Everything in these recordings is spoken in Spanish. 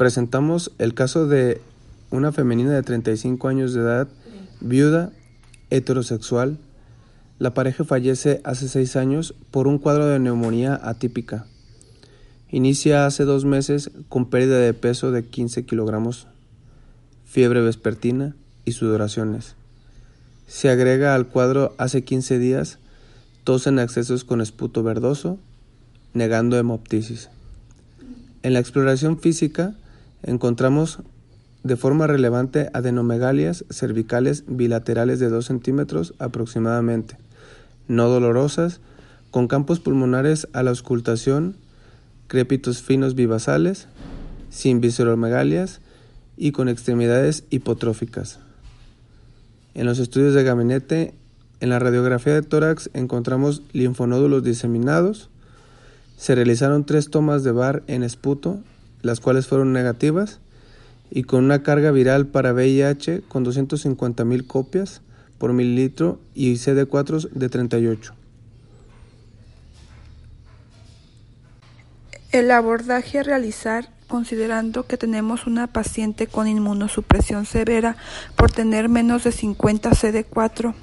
presentamos el caso de una femenina de 35 años de edad, viuda, heterosexual. La pareja fallece hace seis años por un cuadro de neumonía atípica. Inicia hace dos meses con pérdida de peso de 15 kilogramos, fiebre vespertina y sudoraciones. Se agrega al cuadro hace 15 días tos en excesos con esputo verdoso, negando hemoptisis. En la exploración física encontramos de forma relevante adenomegalias cervicales bilaterales de 2 centímetros aproximadamente, no dolorosas, con campos pulmonares a la auscultación, crépitos finos bivasales, sin visceromegalias y con extremidades hipotróficas. En los estudios de gabinete, en la radiografía de tórax encontramos linfonódulos diseminados. Se realizaron tres tomas de bar en esputo, las cuales fueron negativas, y con una carga viral para VIH con 250.000 copias por mililitro y CD4 de 38. El abordaje a realizar considerando que tenemos una paciente con inmunosupresión severa por tener menos de 50 CD4,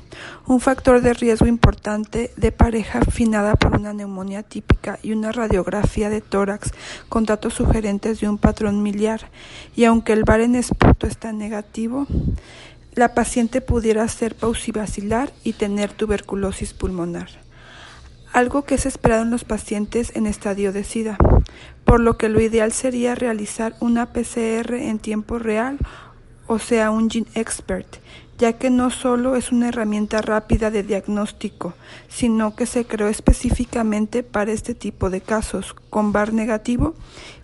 un factor de riesgo importante de pareja afinada por una neumonía típica y una radiografía de tórax con datos sugerentes de un patrón miliar, y aunque el bar en esputo está negativo, la paciente pudiera ser pausivacilar y tener tuberculosis pulmonar algo que es esperado en los pacientes en estadio de SIDA, por lo que lo ideal sería realizar una PCR en tiempo real, o sea, un Gene Expert, ya que no solo es una herramienta rápida de diagnóstico, sino que se creó específicamente para este tipo de casos, con VAR negativo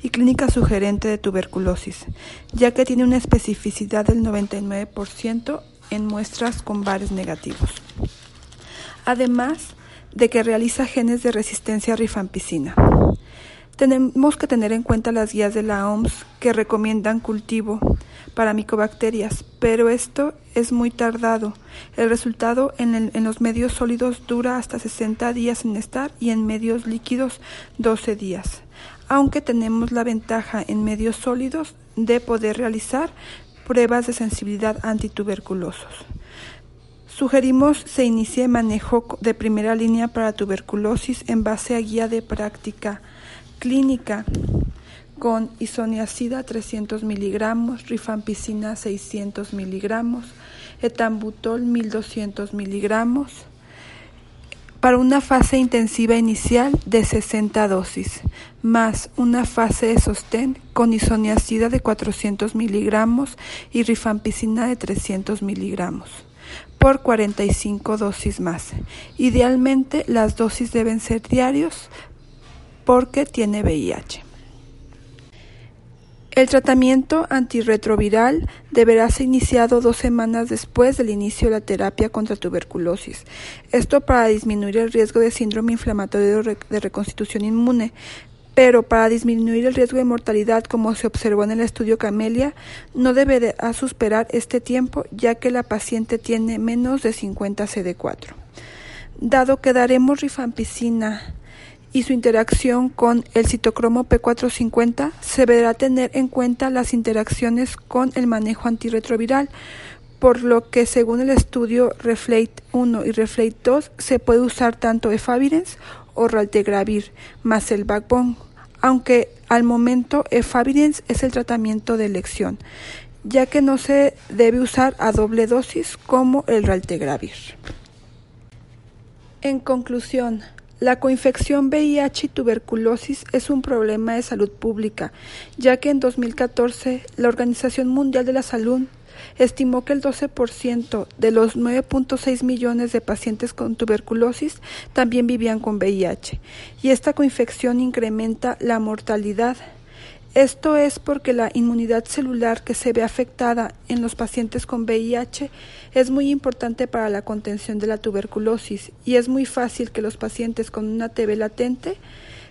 y clínica sugerente de tuberculosis, ya que tiene una especificidad del 99% en muestras con VARs negativos. Además, de que realiza genes de resistencia a rifampicina. Tenemos que tener en cuenta las guías de la OMS que recomiendan cultivo para micobacterias, pero esto es muy tardado. El resultado en, en, los medios sólidos dura hasta 60 días en estar y en medios líquidos 12 días, aunque tenemos la ventaja en medios sólidos de poder realizar pruebas de sensibilidad antituberculosos. Sugerimos se inicie manejo de primera línea para tuberculosis en base a guía de práctica clínica con isoniazida 300 miligramos, rifampicina 600 miligramos, etambutol 1200 miligramos, para una fase intensiva inicial de 60 dosis, más una fase de sostén con isoniazida de 400 miligramos y rifampicina de 300 miligramos por 45 dosis más. Idealmente las dosis deben ser diarios porque tiene VIH. El tratamiento antirretroviral deberá ser iniciado dos semanas después del inicio de la terapia contra tuberculosis. Esto para disminuir el riesgo de síndrome inflamatorio de reconstitución inmune, pero para disminuir el riesgo de mortalidad, como se observó en el estudio Camelia, no deberá superar este tiempo, ya que la paciente tiene menos de 50 CD4. Dado que daremos rifampicina y su interacción con el citocromo P450, se deberá tener en cuenta las interacciones con el manejo antirretroviral, por lo que según el estudio Reflate 1 y Reflate 2 se puede usar tanto efavirenz o raltegravir más el backbone, aunque al momento efavirenz es el tratamiento de elección, ya que no se debe usar a doble dosis como el raltegravir. En conclusión, la coinfección VIH y tuberculosis es un problema de salud pública, ya que en 2014 la Organización Mundial de la Salud estimó que el 12% de los 9.6 millones de pacientes con tuberculosis también vivían con VIH, y esta coinfección incrementa la mortalidad. Esto es porque la inmunidad celular que se ve afectada en los pacientes con VIH es muy importante para la contención de la tuberculosis y es muy fácil que los pacientes con una TB latente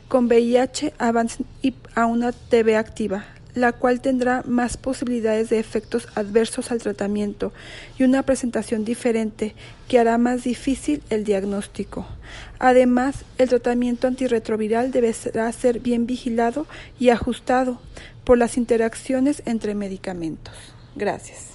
con VIH avancen a una TB activa, la cual tendrá más posibilidades de efectos adversos al tratamiento y una presentación diferente que hará más difícil el diagnóstico. Además, el tratamiento antirretroviral deberá ser bien vigilado y ajustado por las interacciones entre medicamentos. Gracias.